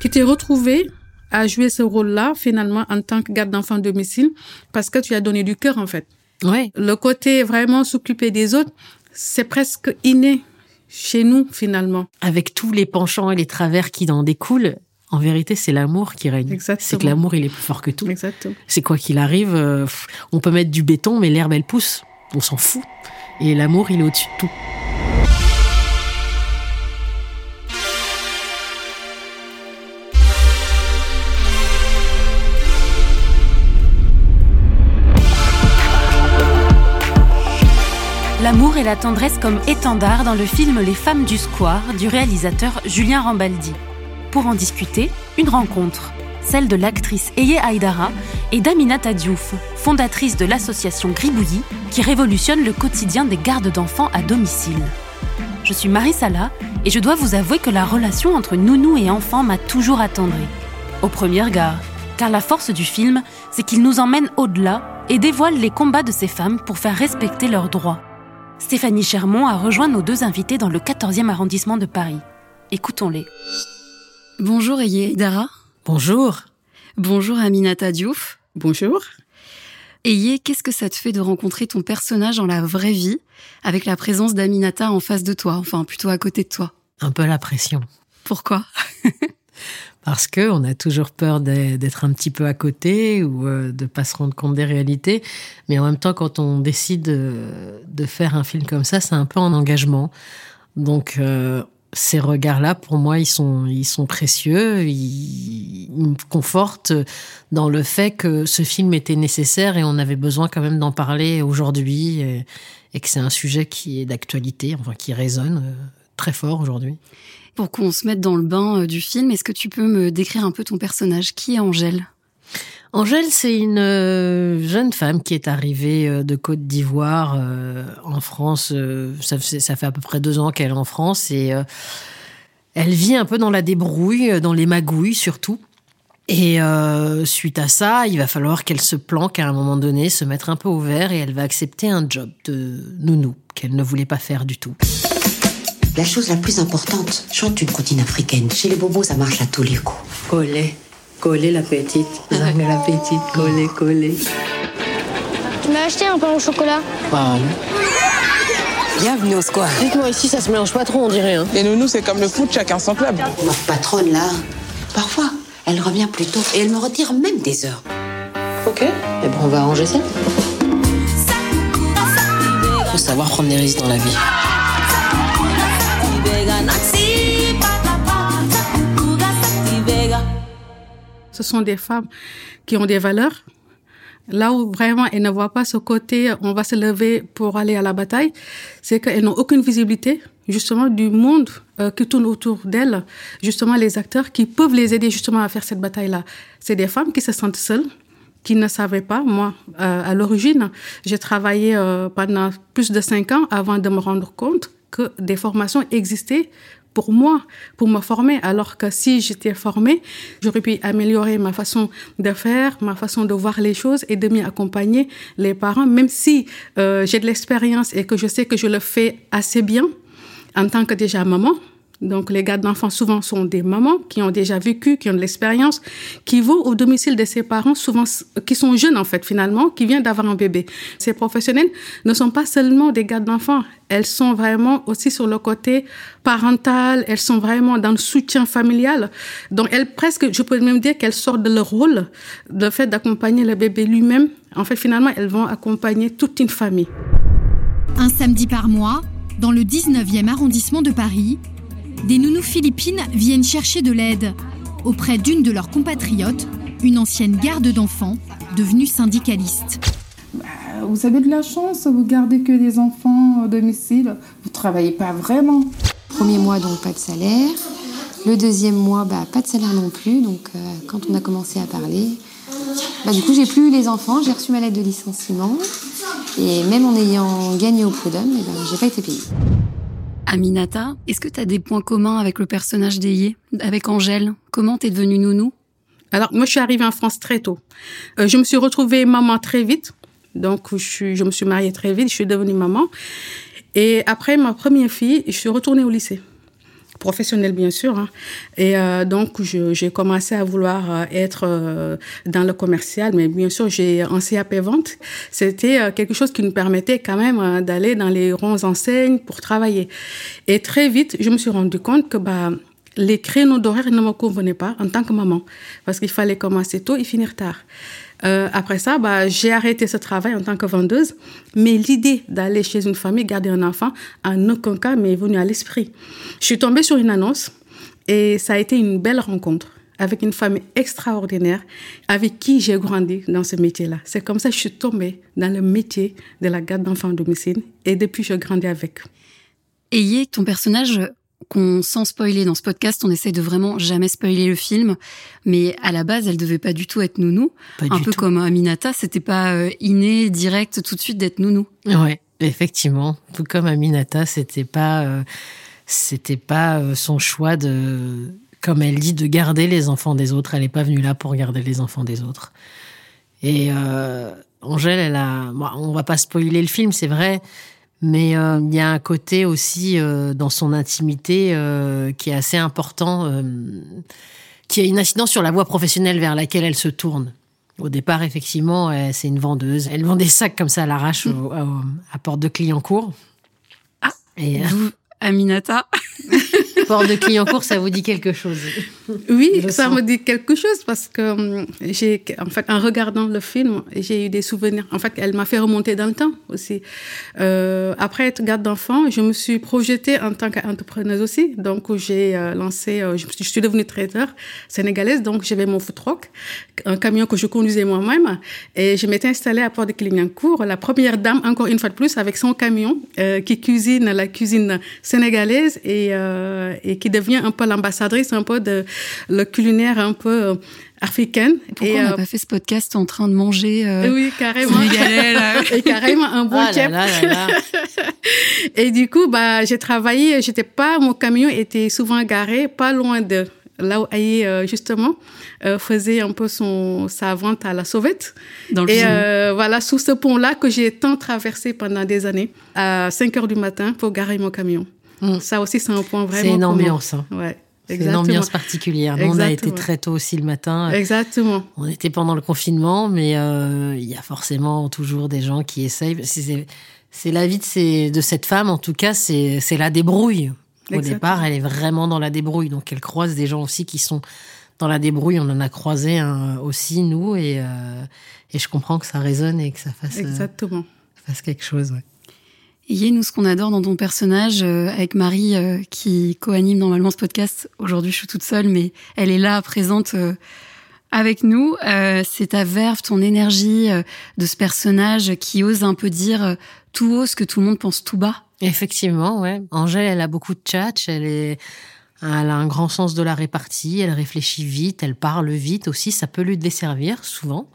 qui t'es retrouvé à jouer ce rôle-là, finalement, en tant que garde d'enfant domicile, parce que tu as donné du cœur, en fait. Ouais. Le côté vraiment s'occuper des autres, c'est presque inné chez nous, finalement. Avec tous les penchants et les travers qui en découlent, en vérité, c'est l'amour qui règne. Exactement. C'est que l'amour, il est plus fort que tout. C'est quoi qu'il arrive, euh, on peut mettre du béton, mais l'herbe, elle pousse. On s'en fout. Et l'amour, il est au-dessus de tout. L'amour et la tendresse comme étendard dans le film Les femmes du square du réalisateur Julien Rambaldi. Pour en discuter, une rencontre, celle de l'actrice Eye Aïdara et d'Aminata Diouf, fondatrice de l'association Gribouillis qui révolutionne le quotidien des gardes d'enfants à domicile. Je suis Marie Sala et je dois vous avouer que la relation entre nounou et enfant m'a toujours attendrie. Au premier regard, car la force du film, c'est qu'il nous emmène au-delà et dévoile les combats de ces femmes pour faire respecter leurs droits. Stéphanie Chermont a rejoint nos deux invités dans le 14e arrondissement de Paris. Écoutons-les. Bonjour Eye Dara. Bonjour. Bonjour Aminata Diouf. Bonjour. Eye, qu'est-ce que ça te fait de rencontrer ton personnage dans la vraie vie avec la présence d'Aminata en face de toi, enfin plutôt à côté de toi? Un peu la pression. Pourquoi? Parce que on a toujours peur d'être un petit peu à côté ou euh, de pas se rendre compte des réalités. Mais en même temps, quand on décide de faire un film comme ça, c'est un peu en engagement. Donc, euh, ces regards-là, pour moi, ils sont, ils sont précieux. Ils, ils me confortent dans le fait que ce film était nécessaire et on avait besoin quand même d'en parler aujourd'hui et, et que c'est un sujet qui est d'actualité, enfin qui résonne euh, très fort aujourd'hui. Pour qu'on se mette dans le bain euh, du film, est-ce que tu peux me décrire un peu ton personnage? Qui est Angèle? Angèle, c'est une euh, jeune femme qui est arrivée euh, de Côte d'Ivoire en France. ça, fait- à peu près deux ans qu'elle est en France et elle vit un peu dans la débrouille, dans les magouilles surtout. Et suite à ça, il va falloir qu'elle se planque à un moment donné, se mettre un peu au vert et elle va accepter un job de nounou qu'elle ne voulait pas faire du tout. La chose la plus importante, chante une comptine africaine. Chez les bobos, ça marche à tous les coups. Coller, coller la petite, Zang la petite, coller, coller. Tu m'as acheté un pain au chocolat Bienvenue au square. Dites-moi, ici, ça se mélange pas trop, on dirait. Hein. Les nounous, c'est comme le foot, chacun son club. Notre patronne, là, parfois, elle revient plus tôt et elle me retire même des heures. Ok. Eh ben, on va arranger ça. Faut savoir prendre des risques dans la vie. Ce sont des femmes qui ont des valeurs. Là où vraiment elles ne voient pas ce côté, on va se lever pour aller à la bataille, c'est qu'elles n'ont aucune visibilité justement du monde euh, qui tourne autour d'elles, justement les acteurs qui peuvent les aider justement à faire cette bataille-là. C'est des femmes qui se sentent seules, qui ne savaient pas. Moi, euh, à l'origine, j'ai travaillé euh, pendant plus de cinq ans avant de me rendre compte que des formations existaient pour moi, pour me former, alors que si j'étais formée, j'aurais pu améliorer ma façon de faire, ma façon de voir les choses et de mieux accompagner les parents, même si euh, j'ai de l'expérience et que je sais que je le fais assez bien en tant que déjà maman. Donc, les gardes d'enfants, souvent, sont des mamans qui ont déjà vécu, qui ont de l'expérience, qui vont au domicile de ses parents, souvent, qui sont jeunes, en fait, finalement, qui viennent d'avoir un bébé. Ces professionnels ne sont pas seulement des gardes d'enfants. Elles sont vraiment aussi sur le côté parental. Elles sont vraiment dans le soutien familial. Donc, elles, presque, je peux même dire qu'elles sortent de leur rôle, le fait d'accompagner le bébé lui-même. En fait, finalement, elles vont accompagner toute une famille. Un samedi par mois, dans le 19e arrondissement de Paris, des nounous philippines viennent chercher de l'aide auprès d'une de leurs compatriotes, une ancienne garde d'enfants devenue syndicaliste. Vous avez de la chance, vous gardez que des enfants au domicile, vous travaillez pas vraiment. Premier mois, donc pas de salaire. Le deuxième mois, bah, pas de salaire non plus. Donc, euh, quand on a commencé à parler, bah, du coup, j'ai plus eu les enfants, j'ai reçu ma lettre de licenciement. Et même en ayant gagné au prud'homme, eh ben, j'ai pas été payée. Aminata, est-ce que tu as des points communs avec le personnage d'Eye, avec Angèle? Comment t'es devenue nounou? Alors, moi, je suis arrivée en France très tôt. Euh, je me suis retrouvée maman très vite. Donc, je, suis, je me suis mariée très vite, je suis devenue maman. Et après ma première fille, je suis retournée au lycée. Professionnelle bien sûr. Hein. Et euh, donc j'ai commencé à vouloir euh, être euh, dans le commercial, mais bien sûr j'ai un CAP vente. C'était quelque chose qui nous permettait quand même d'aller dans les ronds enseignes pour travailler. Et très vite je me suis rendu compte que bah les créneaux d'horaire ne me convenaient pas en tant que maman parce qu'il fallait commencer tôt et finir tard. Euh, après ça, bah, j'ai arrêté ce travail en tant que vendeuse, mais l'idée d'aller chez une famille garder un enfant, en aucun cas m'est venue à l'esprit. Je suis tombée sur une annonce et ça a été une belle rencontre avec une famille extraordinaire avec qui j'ai grandi dans ce métier-là. C'est comme ça que je suis tombée dans le métier de la garde d'enfants à domicile et depuis je grandis avec. Ayez ton personnage qu'on, sans spoiler dans ce podcast, on essaie de vraiment jamais spoiler le film. Mais à la base, elle devait pas du tout être nounou. un peu comme Aminata, c'était pas euh, inné, direct, tout de suite d'être nounou. Ouais, effectivement. Tout comme Aminata, c'était pas, euh, c'était pas euh, son choix de, comme elle dit, de garder les enfants des autres. Elle est pas venue là pour garder les enfants des autres. Et Angèle, elle a, bon, on va pas spoiler le film, c'est vrai. Mais euh, il y a un côté aussi euh, dans son intimité euh, qui est assez important, qui a une incidence sur la voie professionnelle vers laquelle elle se tourne. Au départ, effectivement, c'est une vendeuse. Elle vend des sacs comme ça à l'arrache à porte de Clignancourt. Ah, et, Aminata. Port de Clignancourt, ça vous dit quelque chose Oui, ça me dit quelque chose parce que hum, j'ai, en fait, en regardant le film, j'ai eu des souvenirs. En fait, elle m'a fait remonter dans le temps aussi. Euh, après être garde d'enfant, je me suis projetée en tant qu'entrepreneuse aussi. Donc, j'ai euh, lancé, euh, je, suis devenue traiteur sénégalaise. Donc, j'avais mon food truck, un camion que je conduisais moi-même. Et je m'étais installée à Port de Clignancourt. La première dame, encore une fois de plus, avec son camion, qui cuisine la cuisine sénégalaise et et qui devient un peu l'ambassadrice un peu de le culinaire un peu euh, africaine. Pourquoi et, on n'a euh, pas fait ce podcast en train de manger euh, Oui, carrément. et carrément un bon ah et du coup, bah, j'ai travaillé, j'étais pas, mon camion était souvent garé pas loin de là où Aïe, euh, justement, faisait un peu son, sa vente à la sauvette. Dans le et voilà, sous ce pont-là que j'ai tant traversé pendant des années, à 5 heures du matin pour garer mon camion. Mm. Ça aussi, c'est un point vraiment. C'est une ambiance. Hein. Ouais. C'est une ambiance particulière. Nous, on a été très tôt aussi le matin. Exactement. On était pendant le confinement, mais euh, il y a forcément toujours des gens qui essayent. C'est la vie de, de cette femme, en tout cas, c'est la débrouille. Au départ, elle est vraiment dans la débrouille. Donc, elle croise des gens aussi qui sont dans la débrouille. On en a croisé aussi, nous, et, euh, et je comprends que ça résonne et que ça fasse, euh, Exactement. fasse quelque chose. Ouais. Et nous, ce qu'on adore dans ton personnage, euh, avec Marie euh, qui co-anime normalement ce podcast, aujourd'hui je suis toute seule, mais elle est là, présente euh, avec nous, c'est ta verve, ton énergie de ce personnage qui ose un peu dire tout haut ce que tout le monde pense tout bas. Effectivement, ouais. Angèle, elle a beaucoup de tchatch, elle est... Elle a un grand sens de la répartie, elle réfléchit vite, elle parle vite aussi, ça peut lui desservir souvent.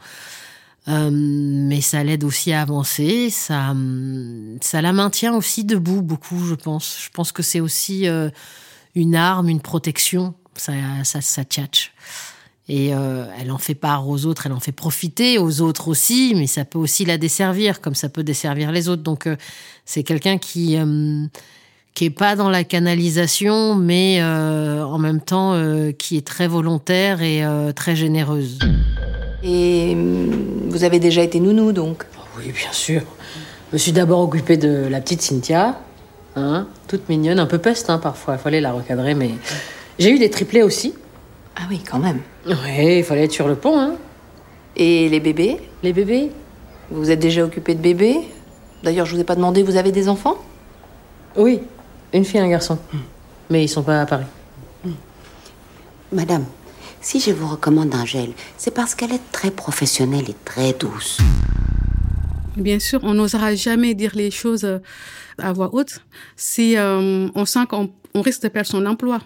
Euh, mais ça l'aide aussi à avancer, ça, ça la maintient aussi debout beaucoup, je pense. Je pense que c'est aussi euh, une arme, une protection, ça, ça, ça tchatche. Et euh, elle en fait part aux autres, elle en fait profiter aux autres aussi, mais ça peut aussi la desservir, comme ça peut desservir les autres. Donc c'est quelqu'un qui qui est pas dans la canalisation, mais en même temps qui est très volontaire et très généreuse. Et hum, vous avez déjà été nounou, donc Oui, bien sûr. Je me suis d'abord occupée de la petite Cynthia, hein, toute mignonne, un peu peste hein, parfois, il fallait la recadrer, mais j'ai eu des triplés aussi. Ah oui, quand même. Oui, il fallait être sur le pont. Hein. Et les bébés? Les bébés? Vous vous êtes déjà occupée de bébés? D'ailleurs, je vous ai pas demandé, vous avez des enfants? Oui, une fille et un garçon. Hmm. Mais ils sont pas à Paris. Hmm. Madame, si je vous recommande Angèle, c'est parce qu'elle est très professionnelle et très douce. Bien sûr, on n'osera jamais dire les choses euh, à voix haute si euh, on sent qu'on risque de perdre son emploi.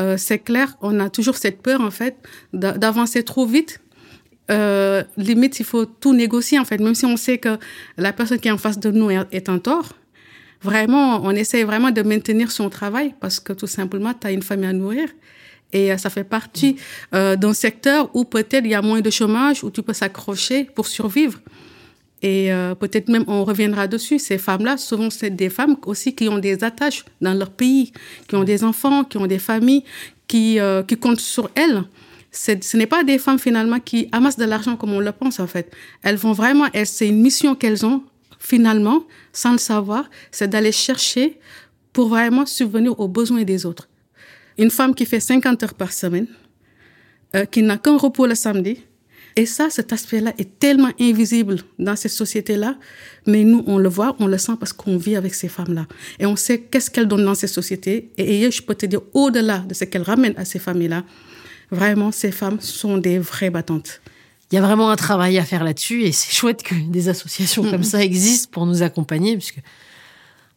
Euh, c'est clair, on a toujours cette peur en fait d'avancer trop vite. Limite, il faut tout négocier en fait, même si on sait que la personne qui est en face de nous est en tort. Vraiment, on essaie vraiment de maintenir son travail parce que tout simplement, tu as une famille à nourrir. Et euh, ça fait partie euh, d'un secteur où peut-être il y a moins de chômage, où tu peux s'accrocher pour survivre. Et euh, peut-être même on reviendra dessus. Ces femmes-là, souvent, c'est des femmes aussi qui ont des attaches dans leur pays, qui ont des enfants, qui ont des familles, qui, euh, qui comptent sur elles. Ce n'est pas des femmes finalement qui amassent de l'argent comme on le pense en fait. Elles vont vraiment, c'est une mission qu'elles ont finalement, sans le savoir, c'est d'aller chercher pour vraiment subvenir aux besoins des autres. Une femme qui fait 50 heures par semaine, euh, qui n'a qu'un repos le samedi, et ça, cet aspect-là est tellement invisible dans ces sociétés-là, mais nous, on le voit, on le sent parce qu'on vit avec ces femmes-là. Et on sait qu'est-ce qu'elles donnent dans ces sociétés. Et, je peux te dire, au-delà de ce qu'elles ramènent à ces familles-là, vraiment, ces femmes sont des vraies battantes. Il y a vraiment un travail à faire là-dessus et c'est chouette que des associations comme ça existent pour nous accompagner, puisque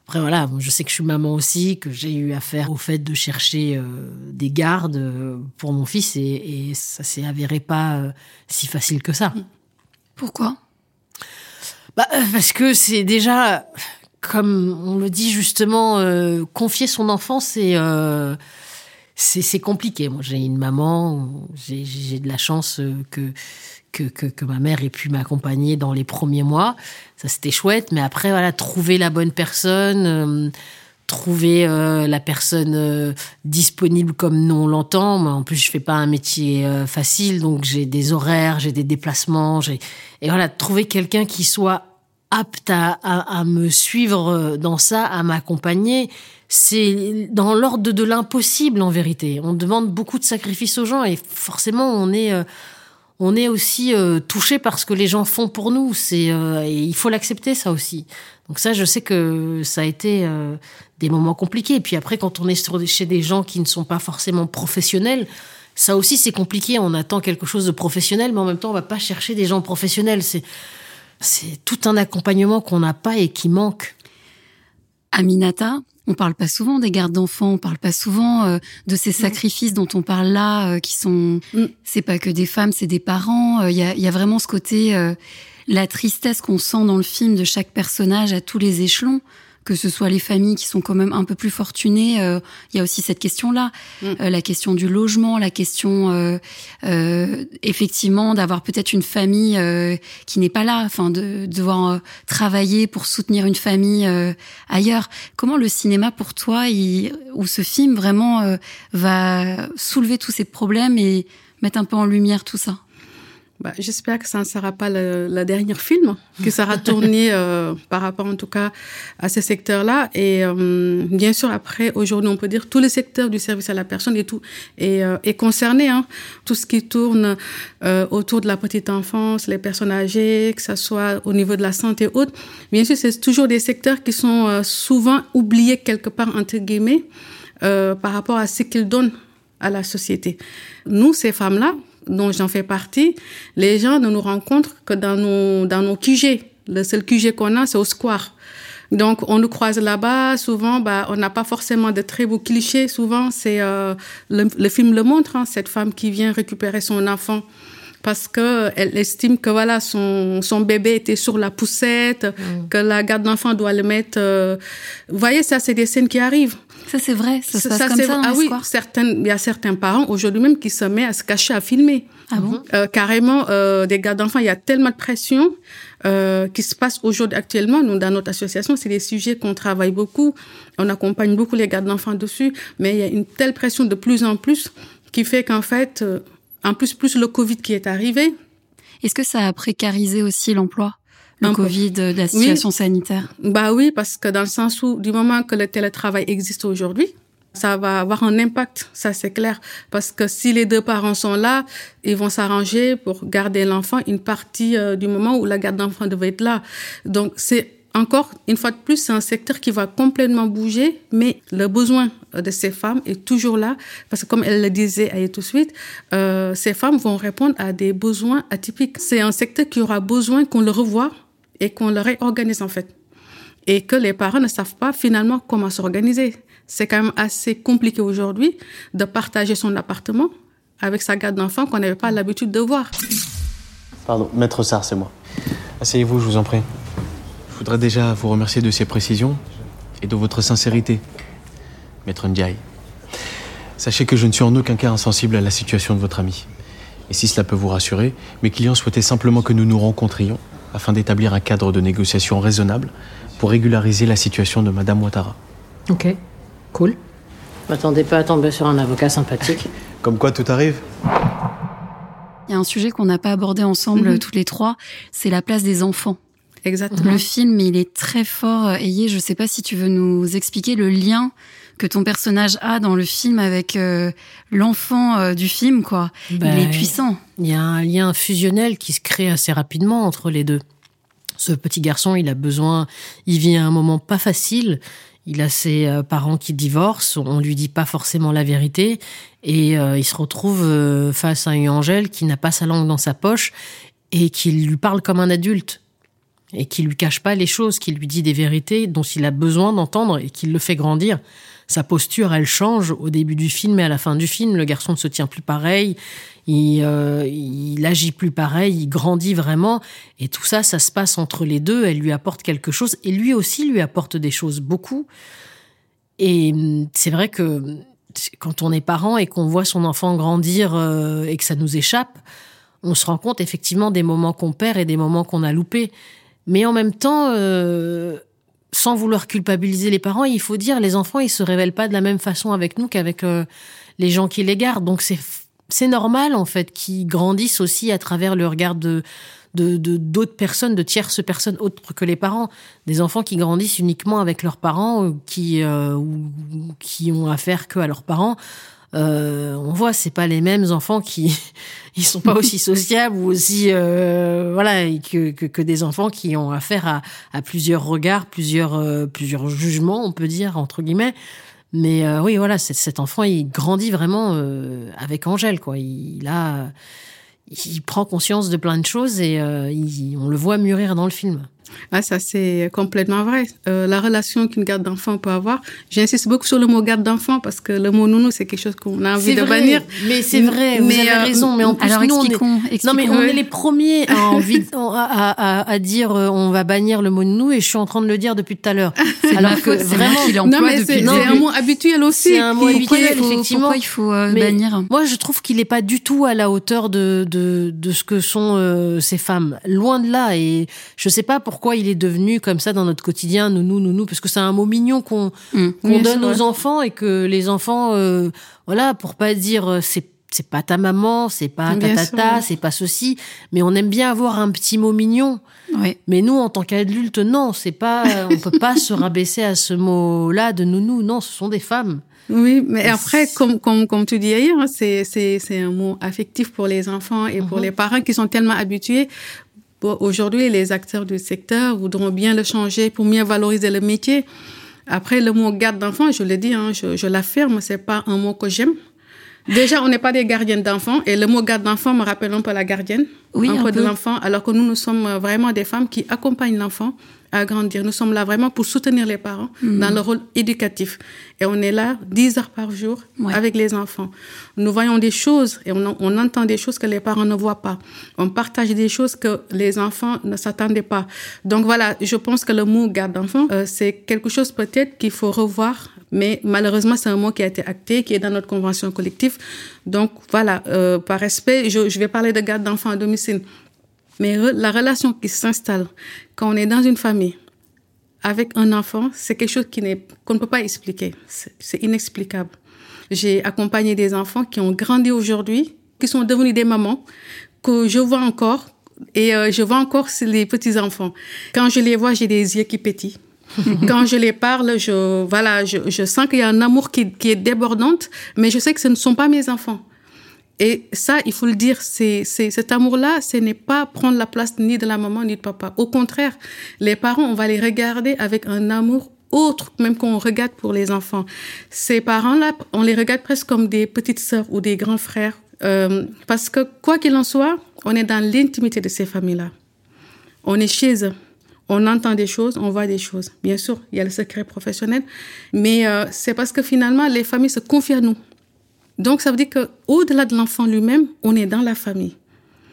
après, voilà, je sais que je suis maman aussi, que j'ai eu affaire au fait de chercher euh, des gardes euh, pour mon fils et, et ça s'est avéré pas euh, si facile que ça. Pourquoi? Bah, Parce que c'est déjà, comme on le dit justement, confier son enfant, c'est c'est compliqué. Moi, j'ai une maman, j'ai de la chance que que, ma mère ait pu m'accompagner dans les premiers mois. Ça, c'était chouette. Mais après, voilà, trouver la bonne personne, euh, trouver euh, la personne euh, disponible comme nous on l'entend. En plus, je fais pas un métier facile, donc j'ai des horaires, j'ai des déplacements. Et voilà, trouver quelqu'un qui soit apte à, me suivre dans ça, à m'accompagner, c'est dans l'ordre de l'impossible en vérité. On demande beaucoup de sacrifices aux gens et forcément on est on est aussi euh, touché par ce que les gens font pour nous. Euh, il faut l'accepter ça aussi. Donc ça, je sais que ça a été euh, des moments compliqués. Et puis après, quand on est chez des gens qui ne sont pas forcément professionnels, ça aussi c'est compliqué. On attend quelque chose de professionnel, mais en même temps, on va pas chercher des gens professionnels. C'est c'est tout un accompagnement qu'on n'a pas et qui manque. Aminata, on parle pas souvent des gardes d'enfants, on parle pas souvent euh, de ces sacrifices dont on parle là, euh, qui sont, mm. c'est pas que des femmes, c'est des parents. Il euh, y, a, vraiment ce côté, la tristesse qu'on sent dans le film de chaque personnage à tous les échelons que ce soit les familles qui sont quand même un peu plus fortunées, euh, il y a aussi cette question-là, mm. euh, la question du logement, la question euh, effectivement d'avoir peut-être une famille qui n'est pas là, enfin de, devoir travailler pour soutenir une famille ailleurs. Comment le cinéma pour toi, ou ce film vraiment va soulever tous ces problèmes et mettre un peu en lumière tout ça? Bah, J'espère que ça ne sera pas le, le dernier film qui sera tourné euh, par rapport en tout cas à ce secteur-là. Et euh, bien sûr, après, aujourd'hui, on peut dire tout le secteur du service à la personne et tout est, euh, est concerné. Hein. Tout ce qui tourne euh, autour de la petite enfance, les personnes âgées, que ce soit au niveau de la santé et autres. Bien sûr, c'est toujours des secteurs qui sont souvent oubliés quelque part, entre guillemets, par rapport à ce qu'ils donnent à la société. Nous, ces femmes-là, dont j'en fais partie, les gens ne nous rencontrent que dans nos, dans nos QG. Le seul QG qu'on a, c'est au square. Donc, on nous croise là-bas. Souvent, bah, on n'a pas forcément de très beaux clichés. Souvent, c'est euh, le, film le montre, hein, cette femme qui vient récupérer son enfant parce que elle estime que voilà son, son bébé était sur la poussette, mm. que la garde d'enfant doit le mettre. Euh, vous voyez, ça, c'est des scènes qui arrivent. Ça, c'est vrai. Ça, se passe comme ça dans Ah oui, il y a certains parents aujourd'hui même qui se mettent à se cacher à filmer. Ah bon? Euh, Carrément, euh, des gardes d'enfants, il y a tellement de pression euh, qui se passe aujourd'hui actuellement. Nous, dans notre association, c'est des sujets qu'on travaille beaucoup. On accompagne beaucoup les gardes d'enfants dessus, mais il y a une telle pression de plus en plus qui fait qu'en fait, en plus, plus le Covid qui est arrivé. Est-ce que ça a précarisé aussi l'emploi le Covid, de la situation sanitaire? Bah oui, parce que dans le sens où du moment que le télétravail existe aujourd'hui, ça va avoir un impact, ça c'est clair. Parce que si les deux parents sont là, ils vont s'arranger pour garder l'enfant une partie euh, du moment où la garde d'enfant devait être là. Donc c'est encore une fois de plus, c'est un secteur qui va complètement bouger, mais le besoin de ces femmes est toujours là, parce que comme elle le disait tout de suite, euh, ces femmes vont répondre à des besoins atypiques. C'est un secteur qui aura besoin qu'on le revoie et qu'on le réorganise en fait. Et que les parents ne savent pas finalement comment s'organiser. C'est quand même assez compliqué aujourd'hui de partager son appartement avec sa garde d'enfant qu'on n'avait pas l'habitude de voir. Pardon, maître Sarr, c'est moi. Asseyez-vous, je vous en prie. Je voudrais déjà vous remercier de ces précisions et de votre sincérité, maître Ndiaye. Sachez que je ne suis en aucun cas insensible à la situation de votre ami. Et si cela peut vous rassurer, mes clients souhaitaient simplement que nous nous rencontrions afin d'établir un cadre de négociation raisonnable pour régulariser la situation de Madame Ouattara. Ok, cool. M'attendez pas à tomber sur un avocat sympathique. Comme quoi tout arrive Il y a un sujet qu'on n'a pas abordé ensemble Mhm. tous les trois, c'est la place des enfants. Exactement. Le film, il est très fort. Ayé, je sais pas si tu veux nous expliquer le lien que ton personnage a dans le film avec euh, l'enfant euh, du film, quoi. Ben, il est puissant. Il y a un lien fusionnel qui se crée assez rapidement entre les deux. Ce petit garçon, il a besoin, il vit à un moment pas facile. Il a ses euh, parents qui divorcent, on lui dit pas forcément la vérité, et euh, il se retrouve euh, face à une Angèle qui n'a pas sa langue dans sa poche et qui lui parle comme un adulte et qui lui cache pas les choses, qui lui dit des vérités dont il a besoin d'entendre et qui le fait grandir. Sa posture, elle change au début du film et à la fin du film. Le garçon ne se tient plus pareil, il, euh, agit plus pareil, il grandit vraiment. Et tout ça, ça se passe entre les deux. Elle lui apporte quelque chose et lui aussi lui apporte des choses, beaucoup. Et hum, c'est vrai que quand on est parent et qu'on voit son enfant grandir euh, et que ça nous échappe, on se rend compte effectivement des moments qu'on perd et des moments qu'on a loupés. Mais en même temps, euh, sans vouloir culpabiliser les parents, il faut dire les enfants ils se révèlent pas de la même façon avec nous qu'avec euh, les gens qui les gardent. Donc c'est c'est normal en fait qu'ils grandissent aussi à travers le regard de de d'autres personnes, de tierces personnes autres que les parents, des enfants qui grandissent uniquement avec leurs parents, euh, qui ou qui ont affaire que à leurs parents. Euh, on voit, c'est pas les mêmes enfants qui ils sont pas aussi sociables ou aussi euh, voilà que, que que des enfants qui ont affaire à, à plusieurs regards, plusieurs euh, plusieurs jugements, on peut dire entre guillemets. Mais euh, oui, voilà, cet enfant, il grandit vraiment euh, avec Angèle, quoi. Il, a, il prend conscience de plein de choses et euh, il- on le voit mûrir dans le film. Ah, ça, c'est complètement vrai. Euh, la relation qu'une garde d'enfant peut avoir, j'insiste beaucoup sur le mot garde d'enfant parce que le mot nounou, c'est quelque chose qu'on a envie de vrai, bannir. Mais c'est vrai, vous Mais, avez euh, raison. Mais en plus, alors nous, on est- expliquons, non, mais on est les premiers à, envie, à, à, à- à dire euh, on va bannir le mot nous et je suis en train de le dire depuis tout à l'heure. Alors que vraiment, qui l'emploie Non, mais depuis c'est un mot habituel aussi. C'est un mot qui- Pourquoi il habituel, faut, effectivement. pourquoi il faut euh, Mais bannir Moi, je trouve qu'il n'est pas du tout à la hauteur de, de, de ce que sont euh, ces femmes. Loin de là. Et je sais pas pourquoi il est devenu comme ça dans notre quotidien, nounou, nounou, parce que c'est un mot mignon qu'on Mm. qu'on Oui, donne aux enfants et que les enfants, euh, voilà, pour pas dire euh, c'est c'est pas ta maman, c'est pas ta tata, c'est pas ceci, mais on aime bien avoir un petit mot mignon. Mais nous, en tant qu'adultes, non, c'est pas, on peut pas se rabaisser à ce mot-là de nounou. Non, ce sont des femmes. Oui, mais après, comme, comme, comme tu dis hier, hein, c'est, c'est, c'est un mot affectif pour les enfants et pour Mhm. les parents qui sont tellement habitués. Aujourd'hui, les acteurs du secteur voudront bien le changer pour mieux valoriser le métier. Après, le mot garde d'enfant, je le dis, hein, je, je l'affirme, c'est pas un mot que j'aime. Déjà, on n'est pas des gardiennes d'enfants et le mot garde d'enfant me rappelle un peu la gardienne, Oui, un, peu de l'enfant, alors que nous, nous sommes vraiment des femmes qui accompagnent l'enfant à grandir. Nous sommes là vraiment pour soutenir les parents Mhm. dans le rôle éducatif. Et on est là 10 heures par jour Ouais. avec les enfants. Nous voyons des choses et on, on entend des choses que les parents ne voient pas. On partage des choses que les enfants ne s'attendaient pas. Donc voilà, je pense que le mot garde d'enfant, euh, c'est quelque chose peut-être qu'il faut revoir. Mais malheureusement, c'est un mot qui a été acté, qui est dans notre convention collective. Donc voilà, euh, par respect, je, je vais parler de garde d'enfant à domicile. Mais re- la relation qui s'installe quand on est dans une famille avec un enfant, c'est quelque chose qui n'est qu'on ne peut pas expliquer. C'est inexplicable. J'ai accompagné des enfants qui ont grandi aujourd'hui, qui sont devenus des mamans, que je vois encore. Et euh, je vois encore les petits-enfants. Quand je les vois, j'ai des yeux qui pétillent. Quand je les parle, je, voilà, je, sens qu'il y a un amour qui, est débordante, mais je sais que ce ne sont pas mes enfants. Et ça, il faut le dire, c'est, cet amour-là, ce n'est pas prendre la place ni de la maman ni de papa. Au contraire, les parents, on va les regarder avec un amour autre, même qu'on regarde pour les enfants. Ces parents-là, on les regarde presque comme des petites sœurs ou des grands frères. Euh, parce que, quoi qu'il en soit, on est dans l'intimité de ces familles-là. On est chez eux. On entend des choses, on voit des choses. Bien sûr, il y a le secret professionnel, mais euh, c'est parce que finalement, les familles se confient à nous. Donc, ça veut dire qu'au-delà de l'enfant lui-même, on est dans la famille.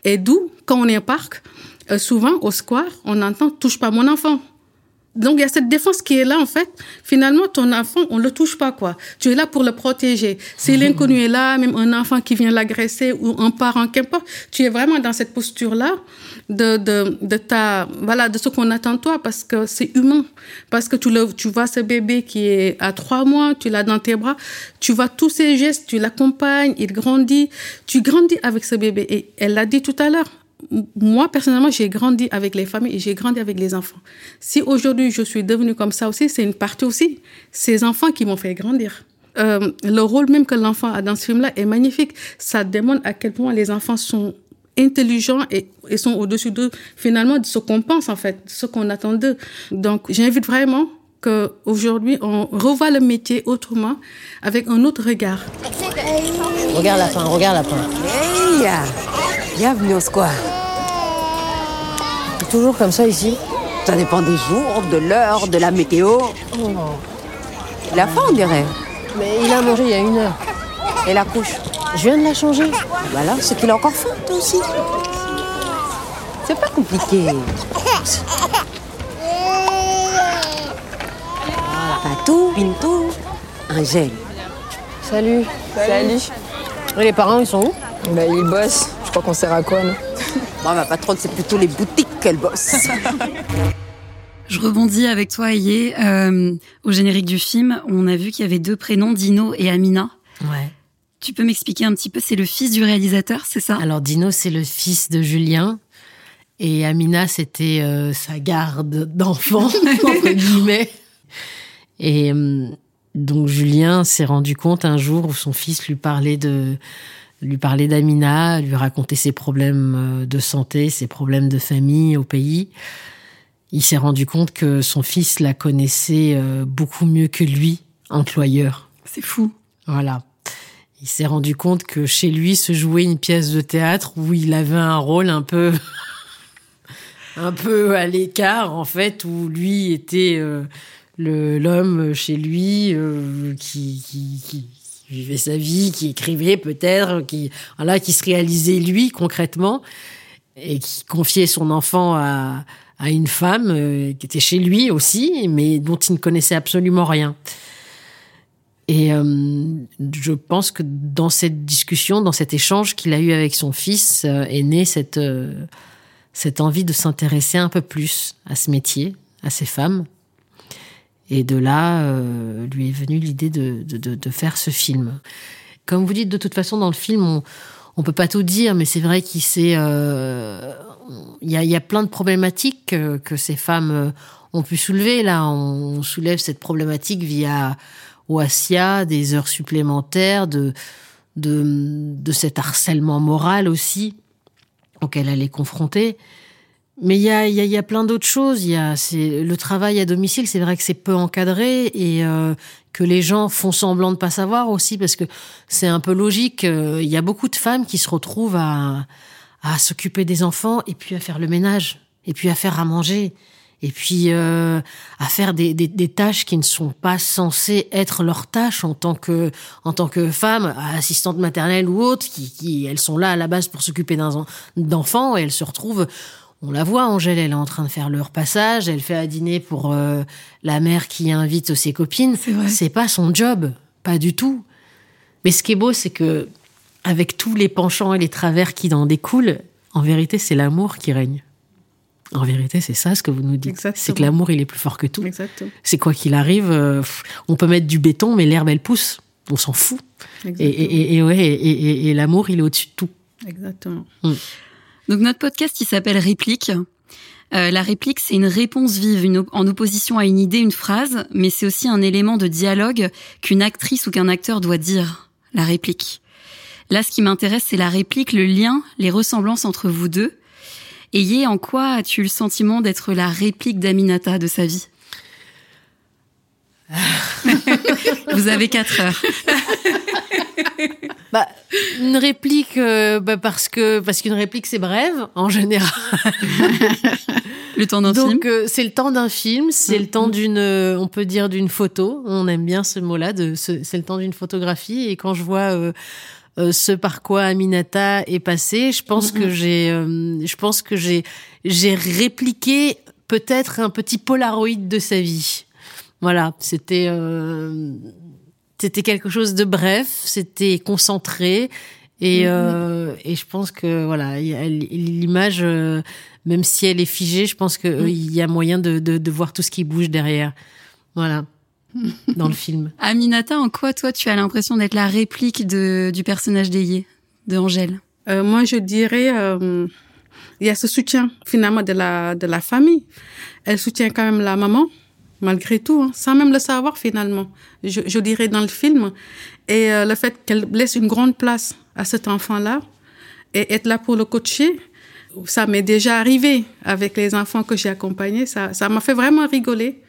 Et d'où, quand on est au parc, euh, souvent au square, on entend touche pas mon enfant. Donc il y a cette défense qui est là en fait. Finalement, ton enfant, on le touche pas quoi. Tu es là pour le protéger. Si Mhm. l'inconnu est là, même un enfant qui vient l'agresser ou un parent, qu'importe, tu es vraiment dans cette posture là de de de ta voilà de ce qu'on attend de toi parce que c'est humain. Parce que tu le tu vois ce bébé qui est à trois mois, tu l'as dans tes bras, tu vois tous ses gestes, tu l'accompagnes, il grandit, tu grandis avec ce bébé. Et elle l'a dit tout à l'heure moi, personnellement, j'ai grandi avec les familles et j'ai grandi avec les enfants. Si aujourd'hui je suis devenue comme ça aussi, c'est une partie aussi. Ces enfants qui m'ont fait grandir. Euh, le rôle même que l'enfant a dans ce film-là est magnifique. Ça démontre à quel point les enfants sont intelligents et, et sont au-dessus d'eux, finalement, de ce qu'on pense, en fait, de ce qu'on attend d'eux. Donc, j'invite vraiment qu'aujourd'hui, on revoit le métier autrement, avec un autre regard. Regarde la fin, regarde la fin. Hey Bienvenue au square. C'est toujours comme ça ici Ça dépend des jours, de l'heure, de la météo. La fin, on dirait. Mais il a mangé il y a une heure. Et la couche Je viens de la changer. Voilà, c'est qu'il a encore faim, toi aussi. C'est pas compliqué. Patou, Pintou, Angèle. Salut. Salut. Et les parents, ils sont où? Bah, ils bossent. Je crois qu'on sert à quoi, nous? Moi, ma patronne, c'est plutôt les boutiques qu'elle bosse. Je rebondis avec toi, Ayé. Euh, au générique du film, on a vu qu'il y avait deux prénoms, Dino et Amina. Ouais. Tu peux m'expliquer un petit peu, c'est le fils du réalisateur, c'est ça? Alors Dino, c'est le fils de Julien. Et Amina, c'était euh, sa garde d'enfant, entre guillemets. Et euh, donc Julien s'est rendu compte un jour où son fils lui parlait de lui parlait d'Amina, lui racontait ses problèmes euh, de santé, ses problèmes de famille au pays. Il s'est rendu compte que son fils la connaissait euh, beaucoup mieux que lui, employeur. C'est fou. Voilà. Il s'est rendu compte que chez lui se jouait une pièce de théâtre où il avait un rôle un peu un peu à l'écart en fait où lui était euh, le l'homme chez lui euh, qui, qui, qui vivait sa vie, qui écrivait peut-être, qui voilà, qui se réalisait lui concrètement et qui confiait son enfant à à une femme euh, qui était chez lui aussi, mais dont il ne connaissait absolument rien. Et euh, je pense que dans cette discussion, dans cet échange qu'il a eu avec son fils, euh, est née cette, euh, cette envie de s'intéresser un peu plus à ce métier, à ces femmes. Et de là, euh, lui est venue l'idée de, de, de, faire ce film. Comme vous dites, de toute façon, dans le film, on on peut pas tout dire, mais c'est vrai qu'il s'est, euh, il y a, y a plein de problématiques que, que ces femmes euh, ont pu soulever. Là, on soulève cette problématique via Oasia, des heures supplémentaires, de, de, de cet harcèlement moral aussi auquel elle est confrontée. Mais il y a, y a, y a plein d'autres choses. Il y a c'est le travail à domicile. C'est vrai que c'est peu encadré et euh, que les gens font semblant de pas savoir aussi parce que c'est un peu logique. Euh, Il y a beaucoup de femmes qui se retrouvent à, à s'occuper des enfants et puis à faire le ménage et puis à faire à manger et puis euh, à faire des, des, des tâches qui ne sont pas censées être leurs tâches en tant que en tant que femme, assistante maternelle ou autre, qui, qui elles sont là à la base pour s'occuper d'un d'enfants et elles se retrouvent on la voit, Angèle, elle est en train de faire le repassage, elle fait à dîner pour euh, la mère qui invite ses copines. C'est pas son job, pas du tout. Mais ce qui est beau, c'est que avec tous les penchants et les travers qui en découlent, en vérité, c'est l'amour qui règne. En vérité, c'est ça ce que vous nous dites. C'est que l'amour, il est plus fort que tout. C'est quoi qu'il arrive, euh, on peut mettre du béton, mais l'herbe, elle pousse. On s'en fout. Et, et, et, et, ouais, et, et, et l'amour, il est au-dessus de tout. Exactement. Mm. Donc notre podcast, il s'appelle Réplique. Euh, la réplique, c'est une réponse vive en opposition à une idée, une phrase, mais c'est aussi un élément de dialogue qu'une actrice ou qu'un acteur doit dire. La réplique. Là, ce qui m'intéresse, c'est la réplique, le lien, les ressemblances entre vous deux. Yé, en quoi as-tu le sentiment d'être la réplique d'Aminata de sa vie? Vous avez quatre heures. Bah, une réplique, euh, bah, parce que parce qu'une réplique c'est brève en général. le temps d'un Donc film. euh, c'est le temps d'un film, c'est le temps d'une, euh, on peut dire d'une photo. On aime bien ce mot-là, de ce- c'est le temps d'une photographie. Et quand je vois ce par quoi Aminata est passée, je pense que j'ai, euh, je pense que j'ai j'ai répliqué peut-être un petit polaroid de sa vie. Voilà, c'était euh, c'était quelque chose de bref, c'était concentré et Mhm. euh, et je pense que voilà, l'image euh, même si elle est figée, je pense que euh, il y a moyen de, de de voir tout ce qui bouge derrière. Voilà. Dans le film. Aminata, en quoi toi tu as l'impression d'être la réplique de, du personnage d'Ayé, de Angèle? Euh, moi, je dirais, euh, il y a ce soutien finalement de la de la famille. Elle soutient quand même la maman, malgré tout, hein, sans même le savoir finalement. Je, dirais dans le film, et euh, le fait qu'elle laisse une grande place à cet enfant-là et être là pour le coacher, ça m'est déjà arrivé avec les enfants que j'ai accompagnés. Ça, ça m'a fait vraiment rigoler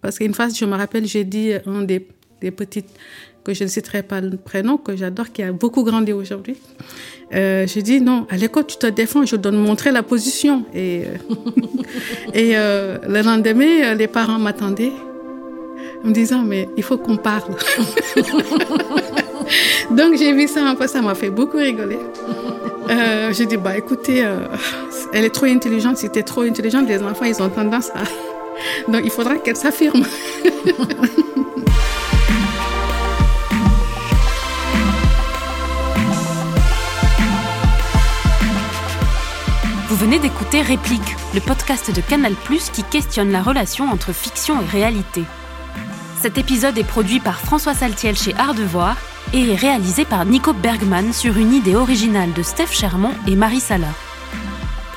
parce qu'une fois, je me rappelle, j'ai dit à un des, des petites je ne citerai pas le prénom, que j'adore, qui a beaucoup grandi aujourd'hui. Euh, j'ai dit non, à l'école, tu te défends, je dois montrer la position. Et, euh, euh, le lendemain, les parents m'attendaient en me disant, mais il faut qu'on parle. Donc j'ai vu ça un ça m'a fait beaucoup rigoler. Euh, j'ai dit, bah écoutez, elle est trop intelligente, si t'es trop intelligente, les enfants, ils ont tendance à... Donc il faudra qu'elle s'affirme. Venez d'écouter Réplique, le podcast de Canal+, qui questionne la relation entre fiction et réalité. Cet épisode est produit par François Saltiel chez Art de Voir et est réalisé par Nico Bergman sur une idée originale de Steph Chermont et Marie Sala.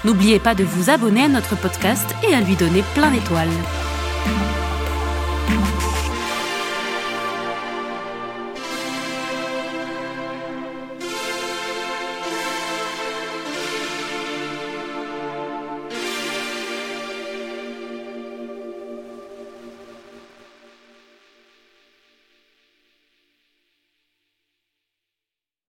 N'oubliez pas de vous abonner à notre podcast et à lui donner plein d'étoiles.